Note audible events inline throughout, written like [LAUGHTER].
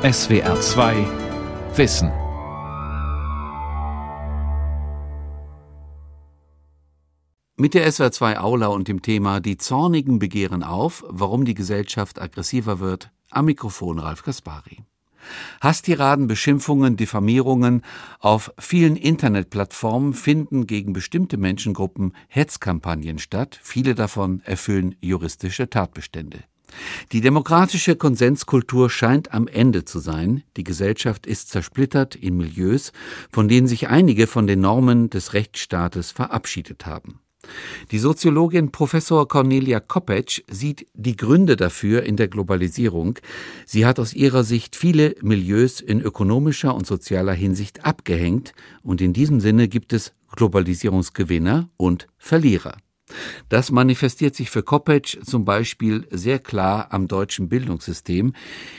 SWR 2 Wissen. Mit der SWR 2 Aula und dem Thema Die Zornigen begehren auf, warum die Gesellschaft aggressiver wird, am Mikrofon Ralf Kaspari. Hasstiraden, Beschimpfungen, Diffamierungen auf vielen Internetplattformen finden gegen bestimmte Menschengruppen Hetzkampagnen statt, viele davon erfüllen juristische Tatbestände. Die demokratische Konsenskultur scheint am Ende zu sein, die Gesellschaft ist zersplittert in Milieus, von denen sich einige von den Normen des Rechtsstaates verabschiedet haben. Die Soziologin Professor Cornelia Koppetsch sieht die Gründe dafür in der Globalisierung. Sie hat aus ihrer Sicht viele Milieus in ökonomischer und sozialer Hinsicht abgehängt und in diesem Sinne gibt es Globalisierungsgewinner und Verlierer. Das manifestiert sich für Koppetsch zum Beispiel sehr klar am deutschen Bildungssystem,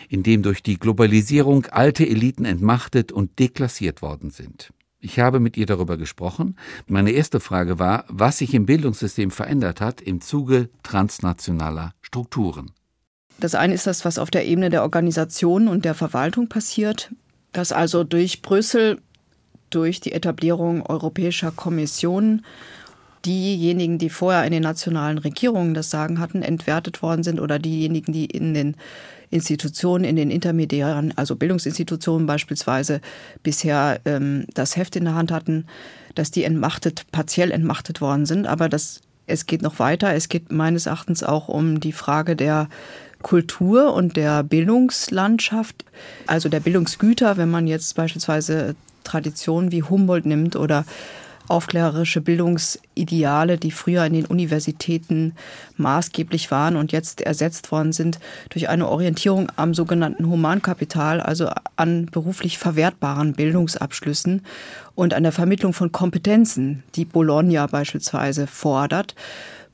in dem durch die Globalisierung alte Eliten entmachtet und deklassiert worden sind. Ich habe mit ihr darüber gesprochen. Meine erste Frage war, was sich im Bildungssystem verändert hat im Zuge transnationaler Strukturen. Das eine ist das, was auf der Ebene der Organisation und der Verwaltung passiert, dass also durch Brüssel, durch die Etablierung europäischer Kommissionen diejenigen, die vorher in den nationalen Regierungen das Sagen hatten, entwertet worden sind oder diejenigen, die in den Institutionen, in den intermediären, also Bildungsinstitutionen beispielsweise, bisher ähm, das Heft in der Hand hatten, dass die entmachtet, partiell entmachtet worden sind. Aber das, es geht noch weiter. Es geht meines Erachtens auch um die Frage der Kultur und der Bildungslandschaft, also der Bildungsgüter, wenn man jetzt beispielsweise Traditionen wie Humboldt nimmt oder aufklärerische Bildungsideale, die früher in den Universitäten maßgeblich waren und jetzt ersetzt worden sind durch eine Orientierung am sogenannten Humankapital, also an beruflich verwertbaren Bildungsabschlüssen und an der Vermittlung von Kompetenzen, die Bologna beispielsweise fordert,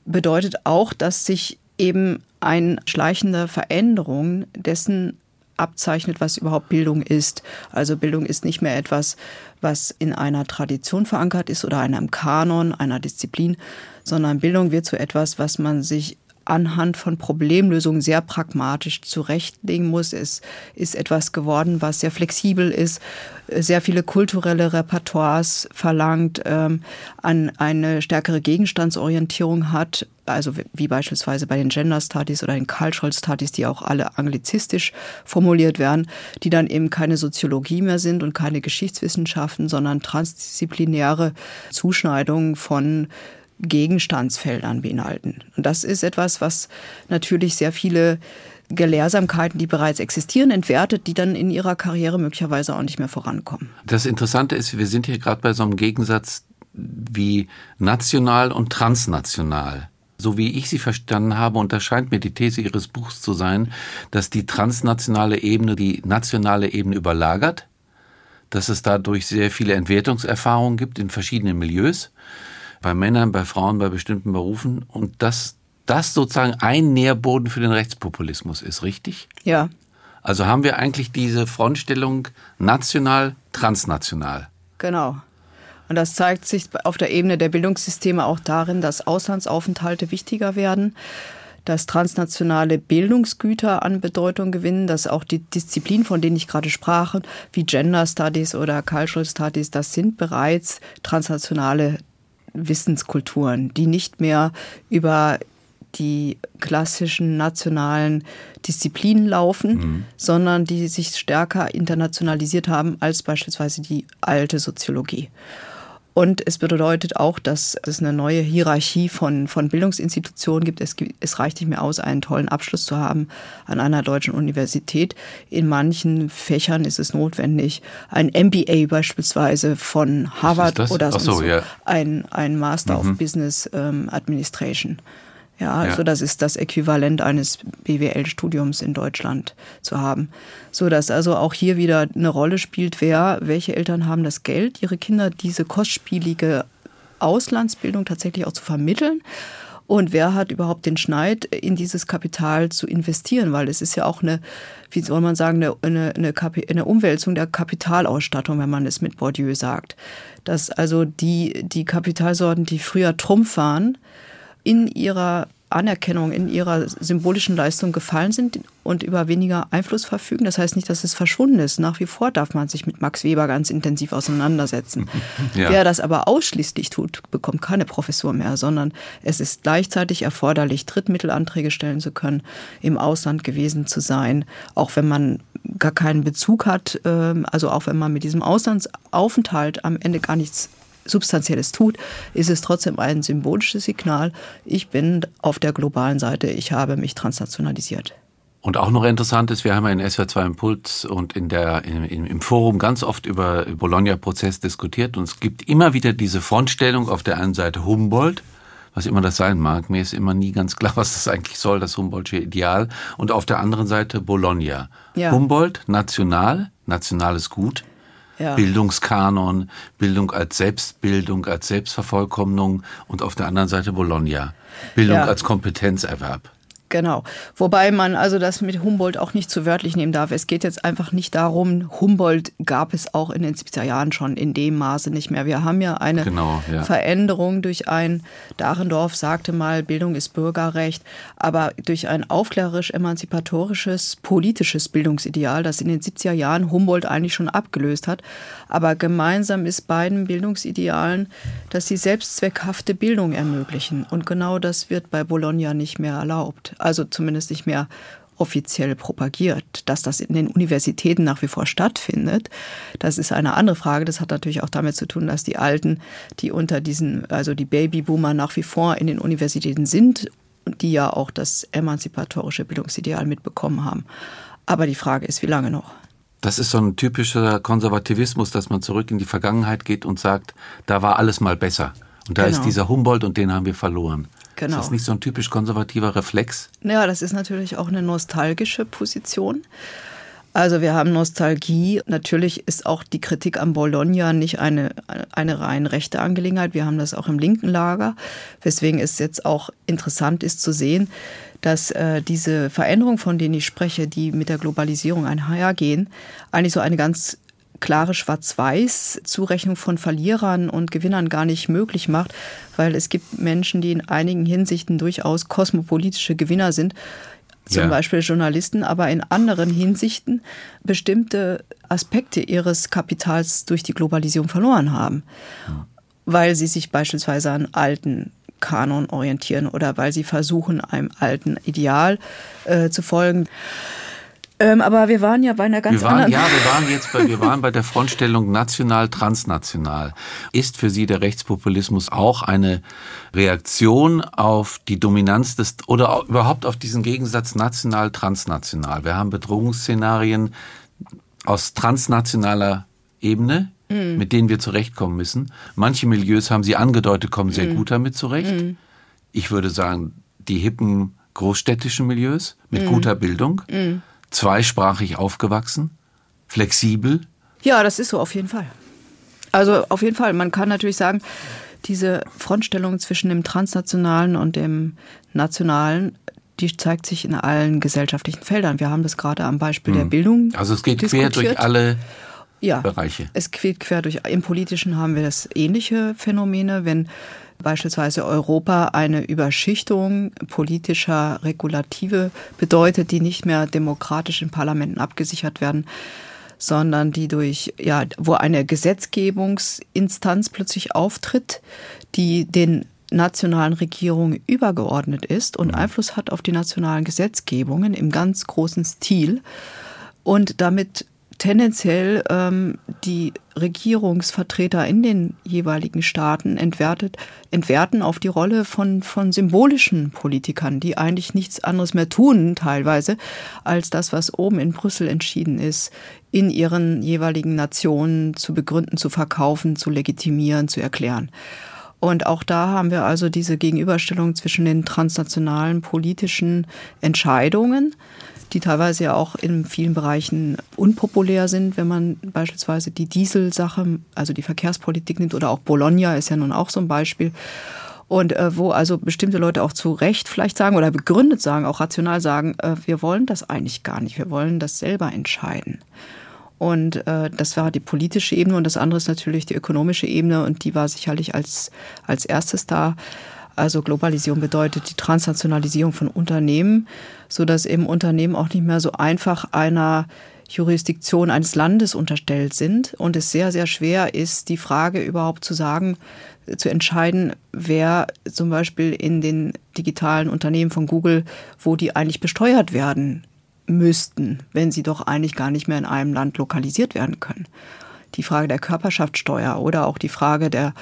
bedeutet auch, dass sich eben eine schleichende Veränderung dessen abzeichnet, was überhaupt Bildung ist. Also Bildung ist nicht mehr etwas, was in einer Tradition verankert ist oder einem Kanon, einer Disziplin, sondern Bildung wird zu etwas, was man sich anhand von Problemlösungen sehr pragmatisch zurechtlegen muss. Es ist etwas geworden, was sehr flexibel ist, sehr viele kulturelle Repertoires verlangt, ähm, an eine stärkere Gegenstandsorientierung hat, also wie beispielsweise bei den Gender Studies oder den Cultural Studies, die auch alle anglizistisch formuliert werden, die dann eben keine Soziologie mehr sind und keine Geschichtswissenschaften, sondern transdisziplinäre Zuschneidungen von Gegenstandsfeldern beinhalten. Und das ist etwas, was natürlich sehr viele Gelehrsamkeiten, die bereits existieren, entwertet, die dann in ihrer Karriere möglicherweise auch nicht mehr vorankommen. Das Interessante ist, wir sind hier gerade bei so einem Gegensatz wie national und transnational. So wie ich sie verstanden habe, unterscheint mir die These Ihres Buchs zu sein, dass die transnationale Ebene die nationale Ebene überlagert, dass es dadurch sehr viele Entwertungserfahrungen gibt in verschiedenen Milieus bei Männern, bei Frauen, bei bestimmten Berufen und dass das sozusagen ein Nährboden für den Rechtspopulismus ist, richtig? Ja. Also haben wir eigentlich diese Frontstellung national, transnational. Genau. Und das zeigt sich auf der Ebene der Bildungssysteme auch darin, dass Auslandsaufenthalte wichtiger werden, dass transnationale Bildungsgüter an Bedeutung gewinnen, dass auch die Disziplinen, von denen ich gerade sprach, wie Gender Studies oder Cultural Studies, das sind bereits transnationale Wissenskulturen, die nicht mehr über die klassischen nationalen Disziplinen laufen, mhm. sondern die sich stärker internationalisiert haben als beispielsweise die alte Soziologie. Und es bedeutet auch, dass es eine neue Hierarchie von, von Bildungsinstitutionen gibt. Es, es reicht nicht mehr aus, einen tollen Abschluss zu haben an einer deutschen Universität. In manchen Fächern ist es notwendig, ein MBA beispielsweise von Harvard oder so, so, ja. ein, ein Master mhm. of Business ähm, Administration. Ja, also ja. das ist das Äquivalent eines BWL-Studiums in Deutschland zu haben. So dass also auch hier wieder eine Rolle spielt, wer, welche Eltern haben das Geld, ihre Kinder diese kostspielige Auslandsbildung tatsächlich auch zu vermitteln. Und wer hat überhaupt den Schneid, in dieses Kapital zu investieren? Weil es ist ja auch eine, wie soll man sagen, eine, eine, eine, eine Umwälzung der Kapitalausstattung, wenn man es mit Bourdieu sagt. Dass also die, die Kapitalsorten, die früher Trumpf waren, in ihrer Anerkennung in ihrer symbolischen Leistung gefallen sind und über weniger Einfluss verfügen. Das heißt nicht, dass es verschwunden ist. Nach wie vor darf man sich mit Max Weber ganz intensiv auseinandersetzen. [LAUGHS] Ja. Wer das aber ausschließlich tut, bekommt keine Professur mehr, sondern es ist gleichzeitig erforderlich, Drittmittelanträge stellen zu können, im Ausland gewesen zu sein, auch wenn man gar keinen Bezug hat, ähm, also auch wenn man mit diesem Auslandsaufenthalt am Ende gar nichts Substanzielles tut, ist es trotzdem ein symbolisches Signal. Ich bin auf der globalen Seite, ich habe mich transnationalisiert. Und auch noch interessant ist, wir haben ja in SWR2 Impuls und in der, in, im Forum ganz oft über Bologna-Prozess diskutiert und es gibt immer wieder diese Frontstellung auf der einen Seite Humboldt, was immer das sein mag. Mir ist immer nie ganz klar, [LAUGHS] was das eigentlich soll, das Humboldtsche Ideal. Und auf der anderen Seite Bologna. Ja. Humboldt, national, nationales Gut ja. Bildungskanon, Bildung als Selbstbildung, als Selbstvervollkommnung und auf der anderen Seite Bologna, Bildung ja. als Kompetenzerwerb. Genau. Wobei man also das mit Humboldt auch nicht zu wörtlich nehmen darf. Es geht jetzt einfach nicht darum, Humboldt gab es auch in den 70er Jahren schon in dem Maße nicht mehr. Wir haben ja eine genau, ja. Veränderung durch ein, Dahrendorf sagte mal, Bildung ist Bürgerrecht, aber durch ein aufklärerisch-emanzipatorisches politisches Bildungsideal, das in den 70er Jahren Humboldt eigentlich schon abgelöst hat. Aber gemeinsam ist beiden Bildungsidealen, dass sie selbstzweckhafte Bildung ermöglichen. Und genau das wird bei Bologna nicht mehr erlaubt also zumindest nicht mehr offiziell propagiert. Dass das in den Universitäten nach wie vor stattfindet, das ist eine andere Frage. Das hat natürlich auch damit zu tun, dass die Alten, die unter diesen, also die Babyboomer nach wie vor in den Universitäten sind, die ja auch das emanzipatorische Bildungsideal mitbekommen haben. Aber die Frage ist, wie lange noch? Das ist so ein typischer Konservativismus, dass man zurück in die Vergangenheit geht und sagt, da war alles mal besser. Und da genau. ist dieser Humboldt und den haben wir verloren. Genau. Ist das nicht so ein typisch konservativer Reflex? Ja, das ist natürlich auch eine nostalgische Position. Also wir haben Nostalgie. Natürlich ist auch die Kritik an Bologna nicht eine, eine rein rechte Angelegenheit. Wir haben das auch im linken Lager, weswegen es jetzt auch interessant ist zu sehen, dass äh, diese Veränderungen, von denen ich spreche, die mit der Globalisierung einhergehen, eigentlich so eine ganz klare Schwarz-Weiß-Zurechnung von Verlierern und Gewinnern gar nicht möglich macht, weil es gibt Menschen, die in einigen Hinsichten durchaus kosmopolitische Gewinner sind, zum ja. Beispiel Journalisten, aber in anderen Hinsichten bestimmte Aspekte ihres Kapitals durch die Globalisierung verloren haben, weil sie sich beispielsweise an alten Kanon orientieren oder weil sie versuchen, einem alten Ideal äh, zu folgen. Ähm, aber wir waren ja bei einer ganz wir waren, anderen. Ja, wir waren jetzt bei, wir waren bei der Frontstellung national, transnational. Ist für Sie der Rechtspopulismus auch eine Reaktion auf die Dominanz des oder überhaupt auf diesen Gegensatz national, transnational? Wir haben Bedrohungsszenarien aus transnationaler Ebene, mm. mit denen wir zurechtkommen müssen. Manche Milieus haben Sie angedeutet, kommen sehr mm. gut damit zurecht. Mm. Ich würde sagen, die hippen großstädtischen Milieus mit mm. guter Bildung. Zweisprachig aufgewachsen, flexibel? Ja, das ist so auf jeden Fall. Also auf jeden Fall. Man kann natürlich sagen, diese Frontstellung zwischen dem transnationalen und dem nationalen, die zeigt sich in allen gesellschaftlichen Feldern. Wir haben das gerade am Beispiel der Bildung. Also es geht quer durch alle ja, Bereiche. Es geht quer durch. Im Politischen haben wir das ähnliche Phänomene, wenn beispielsweise Europa eine Überschichtung politischer Regulative bedeutet, die nicht mehr demokratisch in Parlamenten abgesichert werden, sondern die durch, ja, wo eine Gesetzgebungsinstanz plötzlich auftritt, die den nationalen Regierungen übergeordnet ist und mhm. Einfluss hat auf die nationalen Gesetzgebungen im ganz großen Stil und damit tendenziell ähm, die Regierungsvertreter in den jeweiligen Staaten entwertet, entwerten auf die Rolle von, von symbolischen Politikern, die eigentlich nichts anderes mehr tun, teilweise, als das, was oben in Brüssel entschieden ist, in ihren jeweiligen Nationen zu begründen, zu verkaufen, zu legitimieren, zu erklären. Und auch da haben wir also diese Gegenüberstellung zwischen den transnationalen politischen Entscheidungen, die teilweise ja auch in vielen Bereichen unpopulär sind, wenn man beispielsweise die Dieselsache, also die Verkehrspolitik nimmt oder auch Bologna ist ja nun auch so ein Beispiel. Und äh, wo also bestimmte Leute auch zu Recht vielleicht sagen oder begründet sagen, auch rational sagen, äh, wir wollen das eigentlich gar nicht, wir wollen das selber entscheiden. Und äh, das war die politische Ebene und das andere ist natürlich die ökonomische Ebene und die war sicherlich als, als erstes da Also Globalisierung bedeutet die Transnationalisierung von Unternehmen, so dass eben Unternehmen auch nicht mehr so einfach einer Jurisdiktion eines Landes unterstellt sind und es sehr, sehr schwer ist, die Frage überhaupt zu sagen, zu entscheiden, wer zum Beispiel in den digitalen Unternehmen von Google, wo die eigentlich besteuert werden müssten, wenn sie doch eigentlich gar nicht mehr in einem Land lokalisiert werden können. Die Frage der Körperschaftssteuer oder auch die Frage der,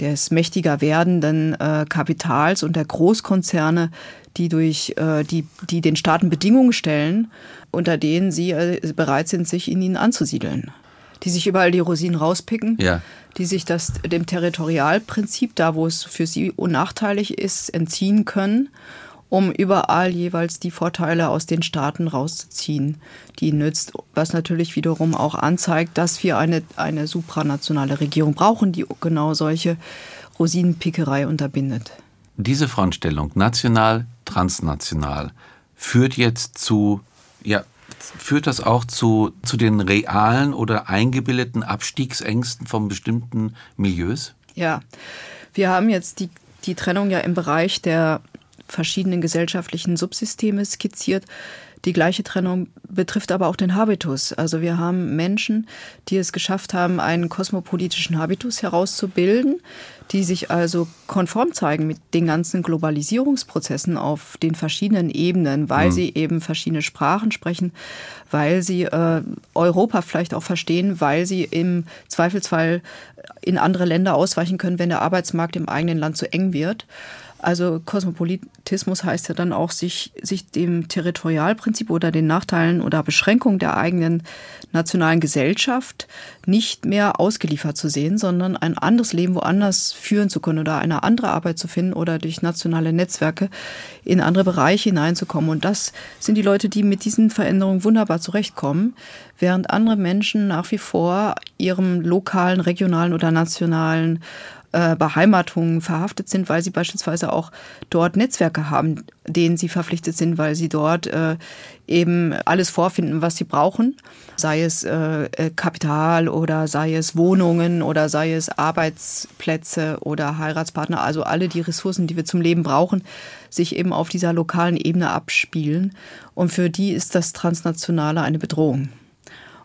des mächtiger werdenden äh, Kapitals und der Großkonzerne, die durch äh, die, die den Staaten Bedingungen stellen, unter denen sie äh, bereit sind, sich in ihnen anzusiedeln. Die sich überall die Rosinen rauspicken, ja. die sich das dem Territorialprinzip, da wo es für sie unnachteilig ist, entziehen können um überall jeweils die Vorteile aus den Staaten rauszuziehen, die nützt, was natürlich wiederum auch anzeigt, dass wir eine, eine supranationale Regierung brauchen, die genau solche Rosinenpickerei unterbindet. Diese Frontstellung, national, transnational, führt jetzt zu, ja, führt das auch zu, zu den realen oder eingebildeten Abstiegsängsten von bestimmten Milieus? Ja, wir haben jetzt die, die Trennung ja im Bereich der verschiedenen gesellschaftlichen Subsysteme skizziert. Die gleiche Trennung betrifft aber auch den Habitus. Also wir haben Menschen, die es geschafft haben, einen kosmopolitischen Habitus herauszubilden, die sich also konform zeigen mit den ganzen Globalisierungsprozessen auf den verschiedenen Ebenen, weil mhm. sie eben verschiedene Sprachen sprechen, weil sie äh, Europa vielleicht auch verstehen, weil sie im Zweifelsfall in andere Länder ausweichen können, wenn der Arbeitsmarkt im eigenen Land zu eng wird. Also Kosmopolitismus heißt ja dann auch, sich, sich dem Territorialprinzip oder den Nachteilen oder Beschränkungen der eigenen nationalen Gesellschaft nicht mehr ausgeliefert zu sehen, sondern ein anderes Leben woanders führen zu können oder eine andere Arbeit zu finden oder durch nationale Netzwerke in andere Bereiche hineinzukommen. Und das sind die Leute, die mit diesen Veränderungen wunderbar zurechtkommen, während andere Menschen nach wie vor ihrem lokalen, regionalen oder nationalen äh, Beheimatungen verhaftet sind, weil sie beispielsweise auch dort Netzwerke haben, denen sie verpflichtet sind, weil sie dort äh, eben alles vorfinden, was sie brauchen, sei es äh, äh, Kapital oder sei es Wohnungen oder sei es Arbeitsplätze oder Heiratspartner, also alle die Ressourcen, die wir zum Leben brauchen, sich eben auf dieser lokalen Ebene abspielen. Und für die ist das Transnationale eine Bedrohung.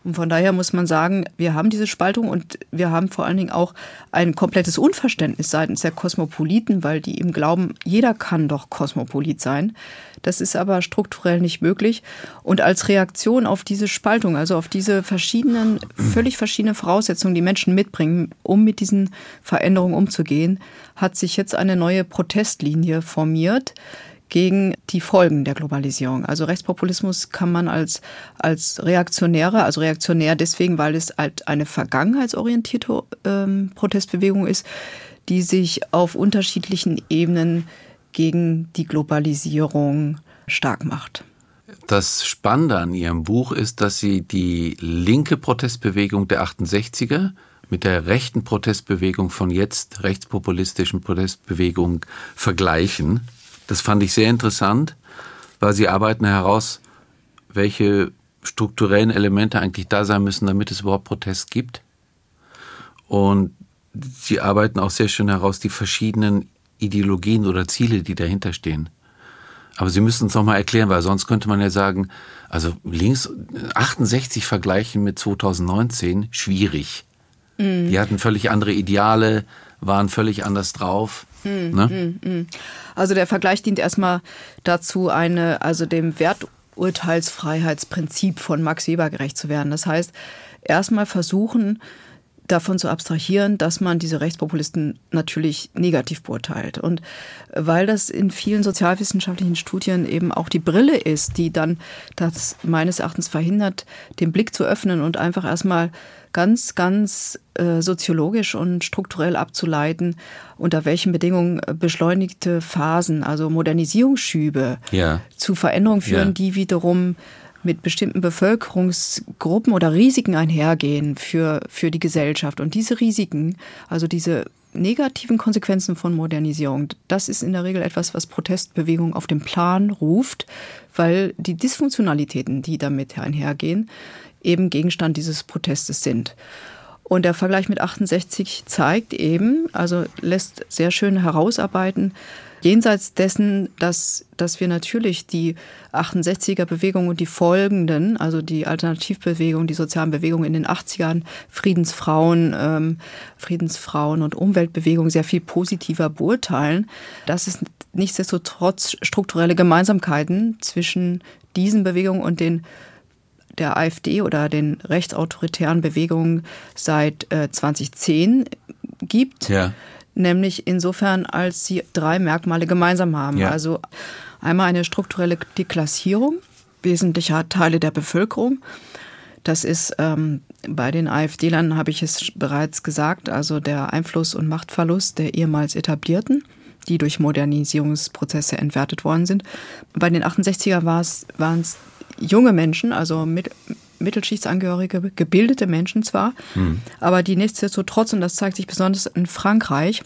Und von daher muss man sagen, wir haben diese Spaltung und wir haben vor allen Dingen auch ein komplettes Unverständnis seitens der Kosmopoliten, weil die eben glauben, jeder kann doch Kosmopolit sein. Das ist aber strukturell nicht möglich. Und als Reaktion auf diese Spaltung, also auf diese verschiedenen, völlig verschiedenen Voraussetzungen, die Menschen mitbringen, um mit diesen Veränderungen umzugehen, hat sich jetzt eine neue Protestlinie formiert, gegen die Folgen der Globalisierung. Also Rechtspopulismus kann man als, als reaktionäre, also reaktionär deswegen, weil es halt eine vergangenheitsorientierte ähm, Protestbewegung ist, die sich auf unterschiedlichen Ebenen gegen die Globalisierung stark macht. Das Spannende an Ihrem Buch ist, dass Sie die linke Protestbewegung der 68er mit der rechten Protestbewegung von jetzt, rechtspopulistischen Protestbewegung, vergleichen. Das fand ich sehr interessant, weil sie arbeiten heraus, welche strukturellen Elemente eigentlich da sein müssen, damit es überhaupt Protest gibt. Und sie arbeiten auch sehr schön heraus die verschiedenen Ideologien oder Ziele, die dahinter stehen. Aber Sie müssen es nochmal erklären, weil sonst könnte man ja sagen, also links 68 vergleichen mit 2019, schwierig. Mhm. Die hatten völlig andere Ideale, waren völlig anders drauf. Mm, ne? mm, mm. Also der Vergleich dient erstmal dazu, eine, also dem Werturteilsfreiheitsprinzip von Max Weber gerecht zu werden. Das heißt, erstmal versuchen, davon zu abstrahieren, dass man diese Rechtspopulisten natürlich negativ beurteilt. Und weil das in vielen sozialwissenschaftlichen Studien eben auch die Brille ist, die dann das meines Erachtens verhindert, den Blick zu öffnen und einfach erstmal ganz, ganz äh, soziologisch und strukturell abzuleiten, unter welchen Bedingungen äh, beschleunigte Phasen, also Modernisierungsschübe ja. zu Veränderungen führen, ja. die wiederum mit bestimmten Bevölkerungsgruppen oder Risiken einhergehen für, für die Gesellschaft. Und diese Risiken, also diese negativen Konsequenzen von Modernisierung, das ist in der Regel etwas, was Protestbewegungen auf den Plan ruft, weil die Dysfunktionalitäten, die damit einhergehen, eben Gegenstand dieses Protestes sind. Und der Vergleich mit 68 zeigt eben, also lässt sehr schön herausarbeiten, jenseits dessen, dass, dass wir natürlich die 68er Bewegung und die folgenden, also die Alternativbewegung, die sozialen Bewegungen in den 80ern, Friedensfrauen, ähm, Friedensfrauen und Umweltbewegung sehr viel positiver beurteilen, dass es nichtsdestotrotz strukturelle Gemeinsamkeiten zwischen diesen Bewegungen und den der AfD oder den rechtsautoritären Bewegungen seit äh, 2010 gibt. Ja. Nämlich insofern, als sie drei Merkmale gemeinsam haben. Ja. Also einmal eine strukturelle Deklassierung wesentlicher Teile der Bevölkerung. Das ist ähm, bei den AfD-Lern, habe ich es bereits gesagt, also der Einfluss und Machtverlust der ehemals etablierten, die durch Modernisierungsprozesse entwertet worden sind. Bei den 68er waren es junge Menschen, also mit, Mittelschichtsangehörige, gebildete Menschen zwar, mhm. aber die nichtsdestotrotz, und das zeigt sich besonders in Frankreich,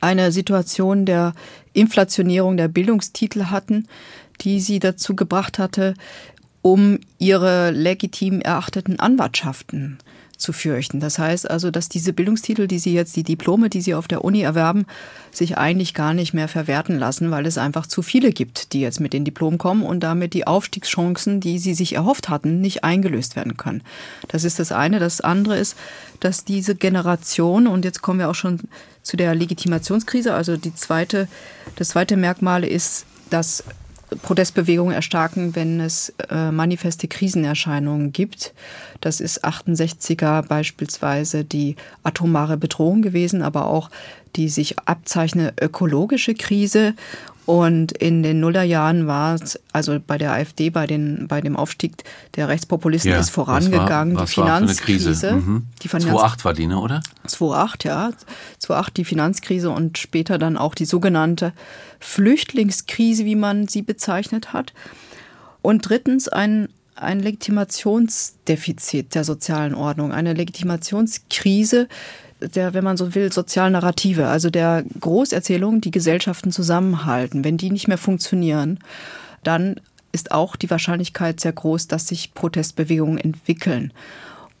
eine Situation der Inflationierung der Bildungstitel hatten, die sie dazu gebracht hatte, um ihre legitim erachteten Anwartschaften zu fürchten. Das heißt also, dass diese Bildungstitel, die Sie jetzt, die Diplome, die Sie auf der Uni erwerben, sich eigentlich gar nicht mehr verwerten lassen, weil es einfach zu viele gibt, die jetzt mit den Diplomen kommen und damit die Aufstiegschancen, die Sie sich erhofft hatten, nicht eingelöst werden können. Das ist das eine. Das andere ist, dass diese Generation, und jetzt kommen wir auch schon zu der Legitimationskrise, also die zweite, das zweite Merkmal ist, dass Protestbewegungen erstarken, wenn es äh, manifeste Krisenerscheinungen gibt. Das ist 68er beispielsweise die atomare Bedrohung gewesen, aber auch die sich abzeichnende ökologische Krise und in den Nullerjahren war es, also bei der AfD, bei, den, bei dem Aufstieg der Rechtspopulisten ja, ist vorangegangen. Was war, was die Finanzkrise. Mhm. Die Finanz 2008 war die, ne, oder? 2008, ja. 2008 die Finanzkrise und später dann auch die sogenannte Flüchtlingskrise, wie man sie bezeichnet hat. Und drittens ein, ein Legitimationsdefizit der sozialen Ordnung, eine Legitimationskrise, der, wenn man so will, sozialen Narrative, also der Großerzählung, die Gesellschaften zusammenhalten. Wenn die nicht mehr funktionieren, dann ist auch die Wahrscheinlichkeit sehr groß, dass sich Protestbewegungen entwickeln.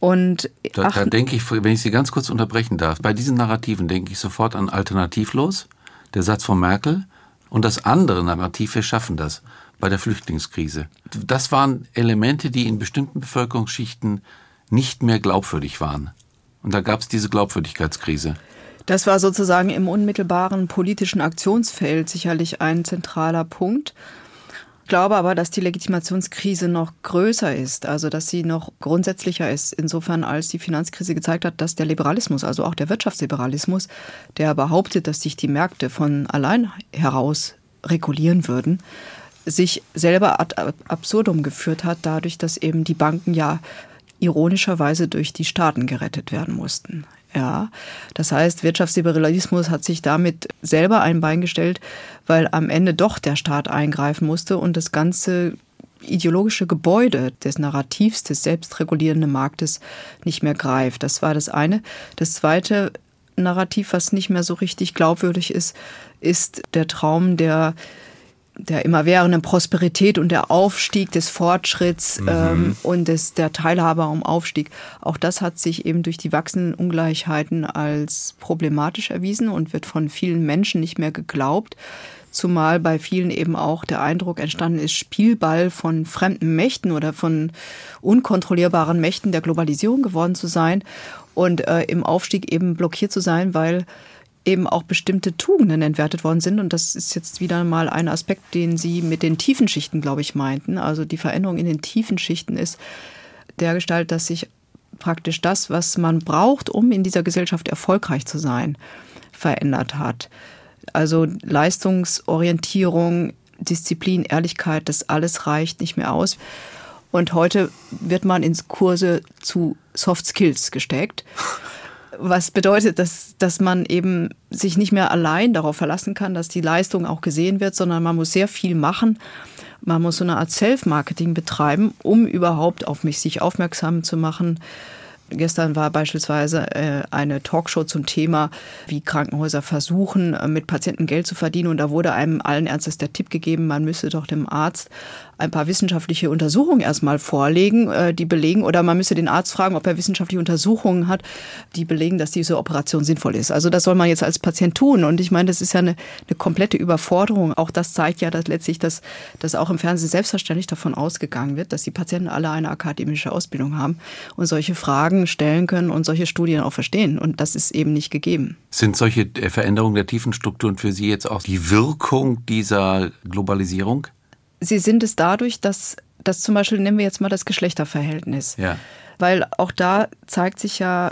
Und da, da denke ich, wenn ich Sie ganz kurz unterbrechen darf, bei diesen Narrativen denke ich sofort an Alternativlos, der Satz von Merkel und das andere Narrativ, wir schaffen das bei der Flüchtlingskrise. Das waren Elemente, die in bestimmten Bevölkerungsschichten nicht mehr glaubwürdig waren. Und da gab es diese Glaubwürdigkeitskrise. Das war sozusagen im unmittelbaren politischen Aktionsfeld sicherlich ein zentraler Punkt. Ich glaube aber, dass die Legitimationskrise noch größer ist, also dass sie noch grundsätzlicher ist, insofern als die Finanzkrise gezeigt hat, dass der Liberalismus, also auch der Wirtschaftsliberalismus, der behauptet, dass sich die Märkte von allein heraus regulieren würden, sich selber ad absurdum geführt hat, dadurch, dass eben die Banken ja ironischerweise durch die Staaten gerettet werden mussten. Ja, das heißt, Wirtschaftsliberalismus hat sich damit selber ein Bein gestellt, weil am Ende doch der Staat eingreifen musste und das ganze ideologische Gebäude des Narrativs des selbstregulierenden Marktes nicht mehr greift. Das war das eine. Das zweite Narrativ, was nicht mehr so richtig glaubwürdig ist, ist der Traum der der immerwährenden Prosperität und der Aufstieg des Fortschritts mhm. ähm, und des, der Teilhabe am Aufstieg. Auch das hat sich eben durch die wachsenden Ungleichheiten als problematisch erwiesen und wird von vielen Menschen nicht mehr geglaubt. Zumal bei vielen eben auch der Eindruck entstanden ist, Spielball von fremden Mächten oder von unkontrollierbaren Mächten der Globalisierung geworden zu sein und äh, im Aufstieg eben blockiert zu sein, weil eben auch bestimmte Tugenden entwertet worden sind. Und das ist jetzt wieder mal ein Aspekt, den Sie mit den tiefen Schichten, glaube ich, meinten. Also die Veränderung in den tiefen Schichten ist der Gestalt, dass sich praktisch das, was man braucht, um in dieser Gesellschaft erfolgreich zu sein, verändert hat. Also Leistungsorientierung, Disziplin, Ehrlichkeit, das alles reicht nicht mehr aus. Und heute wird man ins Kurse zu Soft Skills gesteckt [LAUGHS] was bedeutet, dass, dass man eben sich nicht mehr allein darauf verlassen kann, dass die Leistung auch gesehen wird, sondern man muss sehr viel machen. Man muss so eine Art Self-Marketing betreiben, um überhaupt auf mich sich aufmerksam zu machen. Gestern war beispielsweise äh, eine Talkshow zum Thema, wie Krankenhäuser versuchen, äh, mit Patienten Geld zu verdienen. Und da wurde einem allen Ernstes der Tipp gegeben, man müsse doch dem Arzt ein paar wissenschaftliche Untersuchungen erstmal vorlegen, äh, die belegen, oder man müsse den Arzt fragen, ob er wissenschaftliche Untersuchungen hat, die belegen, dass diese Operation sinnvoll ist. Also das soll man jetzt als Patient tun. Und ich meine, das ist ja eine, eine komplette Überforderung. Auch das zeigt ja dass letztlich, dass, dass auch im Fernsehen selbstverständlich davon ausgegangen wird, dass die Patienten alle eine akademische Ausbildung haben und solche Fragen stellen können und solche Studien auch verstehen. Und das ist eben nicht gegeben. Sind solche äh, Veränderungen der Tiefenstrukturen für Sie jetzt auch die Wirkung dieser Globalisierung? Sie sind es dadurch, dass das zum Beispiel, nehmen wir jetzt mal das Geschlechterverhältnis. Ja. Weil auch da zeigt sich ja,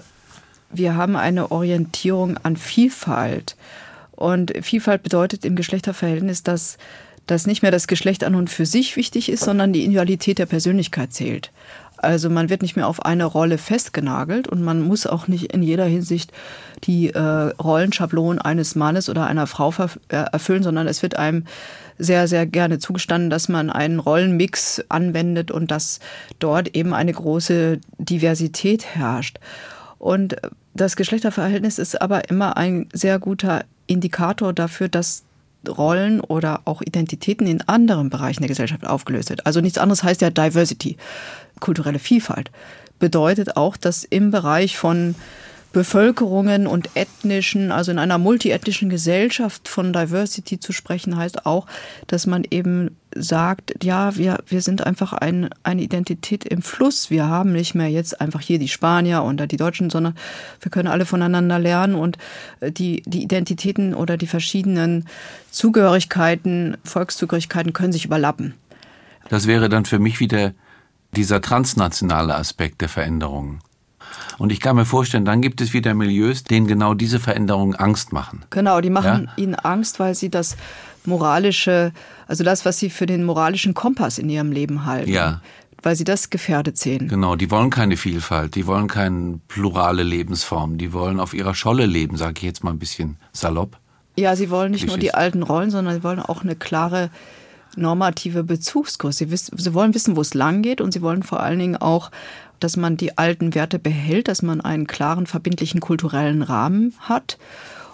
wir haben eine Orientierung an Vielfalt. Und Vielfalt bedeutet im Geschlechterverhältnis, dass, dass nicht mehr das Geschlecht an und für sich wichtig ist, sondern die Individualität der Persönlichkeit zählt. Also man wird nicht mehr auf eine Rolle festgenagelt und man muss auch nicht in jeder Hinsicht die äh, Rollenschablonen eines Mannes oder einer Frau äh, erfüllen, sondern es wird einem sehr, sehr gerne zugestanden, dass man einen Rollenmix anwendet und dass dort eben eine große Diversität herrscht. Und das Geschlechterverhältnis ist aber immer ein sehr guter Indikator dafür, dass Rollen oder auch Identitäten in anderen Bereichen der Gesellschaft aufgelöst wird. Also nichts anderes heißt ja Diversity, kulturelle Vielfalt. Bedeutet auch, dass im Bereich von Bevölkerungen und ethnischen, also in einer multiethnischen Gesellschaft von Diversity zu sprechen, heißt auch, dass man eben sagt, ja, wir, wir sind einfach ein, eine Identität im Fluss. Wir haben nicht mehr jetzt einfach hier die Spanier oder die Deutschen, sondern wir können alle voneinander lernen und äh, die, die Identitäten oder die verschiedenen Zugehörigkeiten, Volkszugehörigkeiten können sich überlappen. Das wäre dann für mich wieder dieser transnationale Aspekt der Veränderungen. Und ich kann mir vorstellen, dann gibt es wieder Milieus, denen genau diese Veränderungen Angst machen. Genau, die machen ja? ihnen Angst, weil sie das moralische, also das, was sie für den moralischen Kompass in ihrem Leben halten. Ja. Weil sie das gefährdet sehen. Genau, die wollen keine Vielfalt, die wollen keine plurale Lebensform, die wollen auf ihrer Scholle leben, sage ich jetzt mal ein bisschen salopp. Ja, sie wollen nicht nur die alten Rollen, sondern sie wollen auch eine klare normative Bezugskurs. Sie, wissen, sie wollen wissen, wo es lang geht und sie wollen vor allen Dingen auch, dass man die alten Werte behält, dass man einen klaren, verbindlichen kulturellen Rahmen hat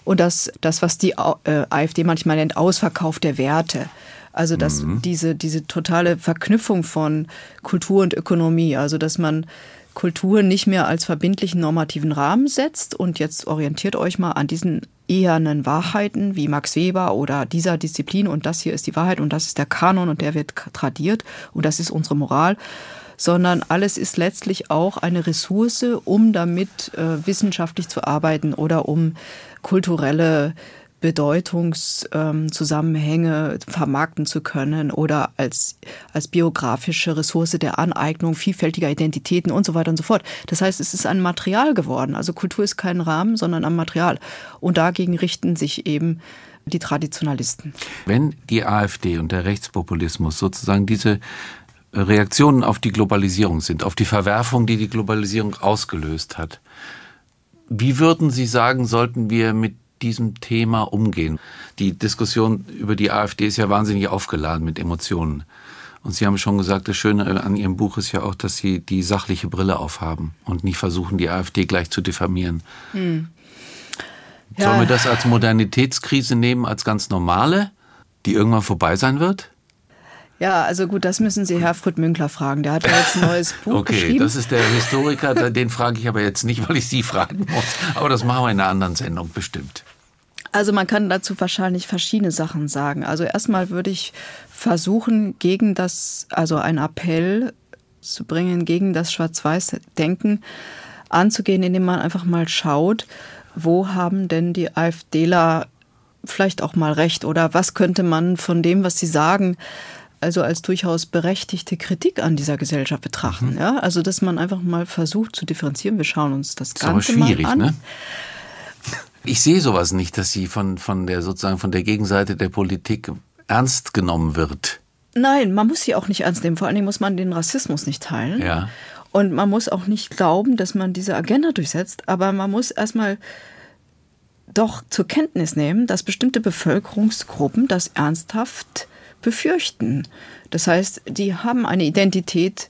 und dass das, was die äh, AfD manchmal nennt, Ausverkauf der Werte. Also dass mhm. diese, diese totale Verknüpfung von Kultur und Ökonomie, also dass man Kultur nicht mehr als verbindlichen normativen Rahmen setzt und jetzt orientiert euch mal an diesen ehernen Wahrheiten wie Max Weber oder dieser Disziplin und das hier ist die Wahrheit und das ist der Kanon und der wird tradiert und das ist unsere Moral, sondern alles ist letztlich auch eine Ressource, um damit äh, wissenschaftlich zu arbeiten oder um kulturelle Bedeutungszusammenhänge ähm, vermarkten zu können oder als, als biografische Ressource der Aneignung vielfältiger Identitäten und so weiter und so fort. Das heißt, es ist ein Material geworden. Also Kultur ist kein Rahmen, sondern ein Material. Und dagegen richten sich eben die Traditionalisten. Wenn die AfD und der Rechtspopulismus sozusagen diese Reaktionen auf die Globalisierung sind, auf die Verwerfung, die die Globalisierung ausgelöst hat, wie würden Sie sagen, sollten wir mit diesem Thema umgehen? Die Diskussion über die AfD ist ja wahnsinnig aufgeladen mit Emotionen. Und Sie haben schon gesagt, das Schöne an Ihrem Buch ist ja auch, dass Sie die sachliche Brille aufhaben und nicht versuchen, die AfD gleich zu diffamieren. Hm. Ja. Sollen wir das als Modernitätskrise nehmen, als ganz normale, die irgendwann vorbei sein wird? Ja, also gut, das müssen Sie Herfried Münkler fragen. Der hat ja jetzt ein neues [LAUGHS] Buch okay, geschrieben. Okay, das ist der Historiker, den frage ich aber jetzt nicht, [LAUGHS] weil ich Sie fragen muss. Aber das machen wir in einer anderen Sendung bestimmt. Also man kann dazu wahrscheinlich verschiedene Sachen sagen. Also erstmal würde ich versuchen, gegen das, also einen Appell zu bringen, gegen das Schwarz-Weiß-Denken anzugehen, indem man einfach mal schaut, wo haben denn die AfDler vielleicht auch mal recht oder was könnte man von dem, was sie sagen, also als durchaus berechtigte Kritik an dieser Gesellschaft betrachten. Mhm. Ja? Also dass man einfach mal versucht zu differenzieren. Wir schauen uns das, das Ganze ist aber schwierig, mal an. Ne? Ich sehe sowas nicht, dass sie von, von der sozusagen von der Gegenseite der Politik ernst genommen wird. Nein, man muss sie auch nicht ernst nehmen. Vor allen Dingen muss man den Rassismus nicht teilen. Ja. Und man muss auch nicht glauben, dass man diese Agenda durchsetzt. Aber man muss erstmal doch zur Kenntnis nehmen, dass bestimmte Bevölkerungsgruppen das ernsthaft befürchten. Das heißt, die haben eine Identität,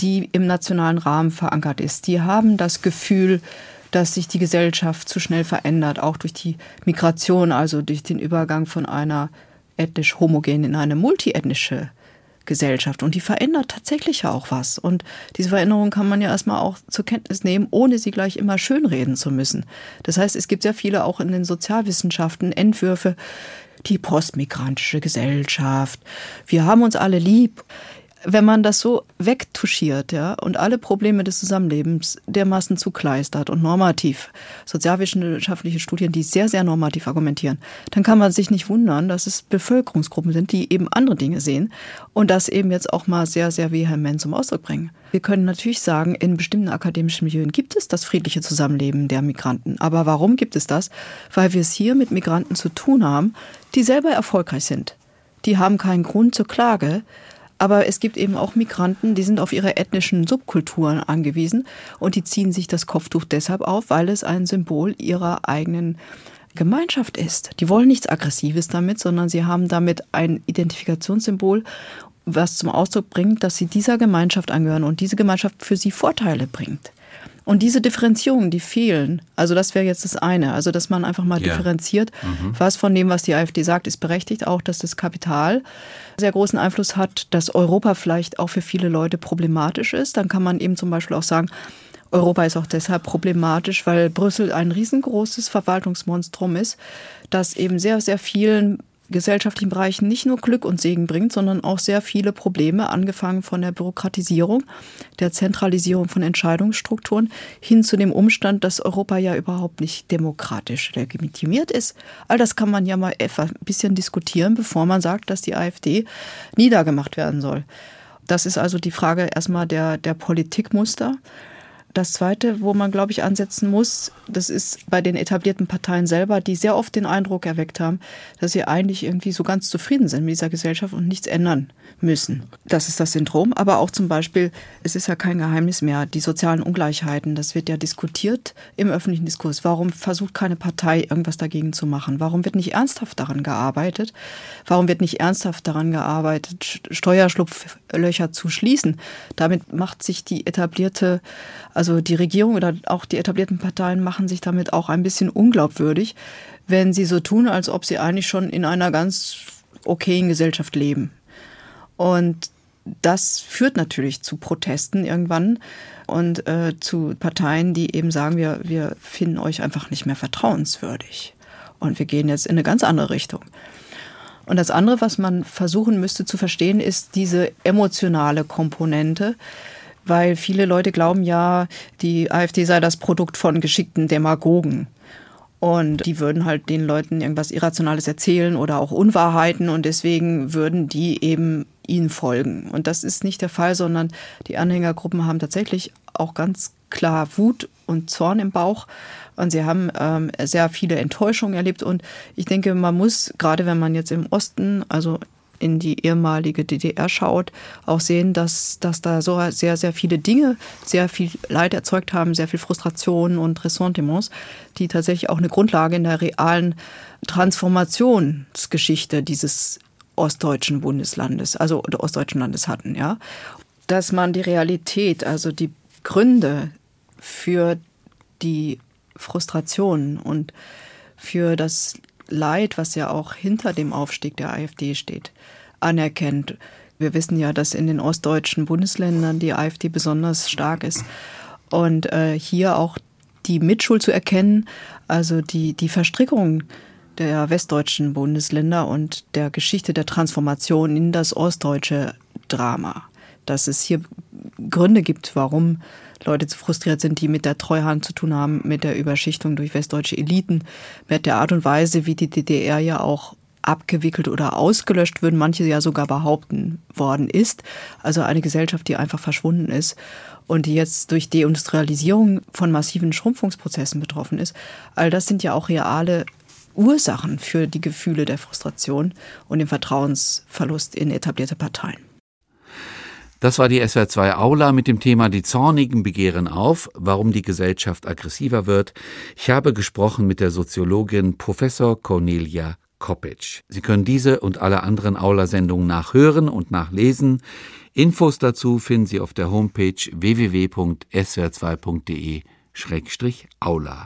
die im nationalen Rahmen verankert ist. Die haben das Gefühl, dass sich die Gesellschaft zu schnell verändert, auch durch die Migration, also durch den Übergang von einer ethnisch homogen in eine multiethnische Gesellschaft und die verändert tatsächlich ja auch was. Und diese Veränderung kann man ja erstmal auch zur Kenntnis nehmen, ohne sie gleich immer schönreden zu müssen. Das heißt, es gibt sehr viele auch in den Sozialwissenschaften Entwürfe, die postmigrantische Gesellschaft. Wir haben uns alle lieb wenn man das so wegtuschiert, ja, und alle Probleme des Zusammenlebens dermaßen zukleistert und normativ, sozialwissenschaftliche Studien, die sehr, sehr normativ argumentieren, dann kann man sich nicht wundern, dass es Bevölkerungsgruppen sind, die eben andere Dinge sehen und das eben jetzt auch mal sehr, sehr vehement zum Ausdruck bringen. Wir können natürlich sagen, in bestimmten akademischen Milieu gibt es das friedliche Zusammenleben der Migranten. Aber warum gibt es das? Weil wir es hier mit Migranten zu tun haben, die selber erfolgreich sind. Die haben keinen Grund zur Klage, aber es gibt eben auch Migranten, die sind auf ihre ethnischen Subkulturen angewiesen und die ziehen sich das Kopftuch deshalb auf, weil es ein Symbol ihrer eigenen Gemeinschaft ist. Die wollen nichts Aggressives damit, sondern sie haben damit ein Identifikationssymbol, was zum Ausdruck bringt, dass sie dieser Gemeinschaft angehören und diese Gemeinschaft für sie Vorteile bringt. Und diese Differenzierungen, die fehlen, also das wäre jetzt das eine, also dass man einfach mal ja. differenziert, mhm. was von dem, was die AfD sagt, ist berechtigt, auch dass das Kapital sehr großen Einfluss hat, dass Europa vielleicht auch für viele Leute problematisch ist. Dann kann man eben zum Beispiel auch sagen, Europa ist auch deshalb problematisch, weil Brüssel ein riesengroßes Verwaltungsmonstrum ist, das eben sehr, sehr vielen gesellschaftlichen Bereichen nicht nur Glück und Segen bringt, sondern auch sehr viele Probleme, angefangen von der Bürokratisierung, der Zentralisierung von Entscheidungsstrukturen hin zu dem Umstand, dass Europa ja überhaupt nicht demokratisch legitimiert ist. All das kann man ja mal ein bisschen diskutieren, bevor man sagt, dass die AfD niedergemacht werden soll. Das ist also die Frage erstmal der, der Politikmuster. Das Zweite, wo man, glaube ich, ansetzen muss, das ist bei den etablierten Parteien selber, die sehr oft den Eindruck erweckt haben, dass sie eigentlich irgendwie so ganz zufrieden sind mit dieser Gesellschaft und nichts ändern müssen. Das ist das Syndrom. Aber auch zum Beispiel, es ist ja kein Geheimnis mehr, die sozialen Ungleichheiten, das wird ja diskutiert im öffentlichen Diskurs. Warum versucht keine Partei irgendwas dagegen zu machen? Warum wird nicht ernsthaft daran gearbeitet? Warum wird nicht ernsthaft daran gearbeitet, Steuerschlupflöcher zu schließen? Damit macht sich die etablierte, also die Regierung oder auch die etablierten Parteien machen sich damit auch ein bisschen unglaubwürdig, wenn sie so tun, als ob sie eigentlich schon in einer ganz okayen Gesellschaft leben. Und das führt natürlich zu Protesten irgendwann und äh, zu Parteien, die eben sagen, wir, wir finden euch einfach nicht mehr vertrauenswürdig. Und wir gehen jetzt in eine ganz andere Richtung. Und das andere, was man versuchen müsste zu verstehen, ist diese emotionale Komponente, weil viele Leute glauben ja, die AfD sei das Produkt von geschickten Demagogen. Und die würden halt den Leuten irgendwas Irrationales erzählen oder auch Unwahrheiten und deswegen würden die eben ihnen folgen. Und das ist nicht der Fall, sondern die Anhängergruppen haben tatsächlich auch ganz klar Wut und Zorn im Bauch und sie haben ähm, sehr viele Enttäuschungen erlebt. Und ich denke, man muss, gerade wenn man jetzt im Osten, also in die ehemalige DDR schaut, auch sehen, dass, dass da so sehr, sehr viele Dinge sehr viel Leid erzeugt haben, sehr viel Frustration und Ressentiments, die tatsächlich auch eine Grundlage in der realen Transformationsgeschichte dieses ostdeutschen Bundeslandes, also ostdeutschen Landes hatten, ja. Dass man die Realität, also die Gründe für die Frustration und für das Leid, was ja auch hinter dem Aufstieg der AfD steht, anerkennt. Wir wissen ja, dass in den ostdeutschen Bundesländern die AfD besonders stark ist. Und äh, hier auch die Mitschuld zu erkennen, also die, die Verstrickung der westdeutschen Bundesländer und der Geschichte der Transformation in das ostdeutsche Drama. Dass es hier Gründe gibt, warum Leute zu frustriert sind, die mit der Treuhand zu tun haben, mit der Überschichtung durch westdeutsche Eliten, mit der Art und Weise, wie die DDR ja auch abgewickelt oder ausgelöscht würden, manche ja sogar behaupten worden ist. Also eine Gesellschaft, die einfach verschwunden ist und die jetzt durch Deindustrialisierung von massiven Schrumpfungsprozessen betroffen ist. All das sind ja auch reale Ursachen für die Gefühle der Frustration und den Vertrauensverlust in etablierte Parteien. Das war die SWR2 Aula mit dem Thema Die Zornigen begehren auf, warum die Gesellschaft aggressiver wird. Ich habe gesprochen mit der Soziologin Professor Cornelia Kopic. Sie können diese und alle anderen Aula-Sendungen nachhören und nachlesen. Infos dazu finden Sie auf der Homepage www.swr2.de-aula.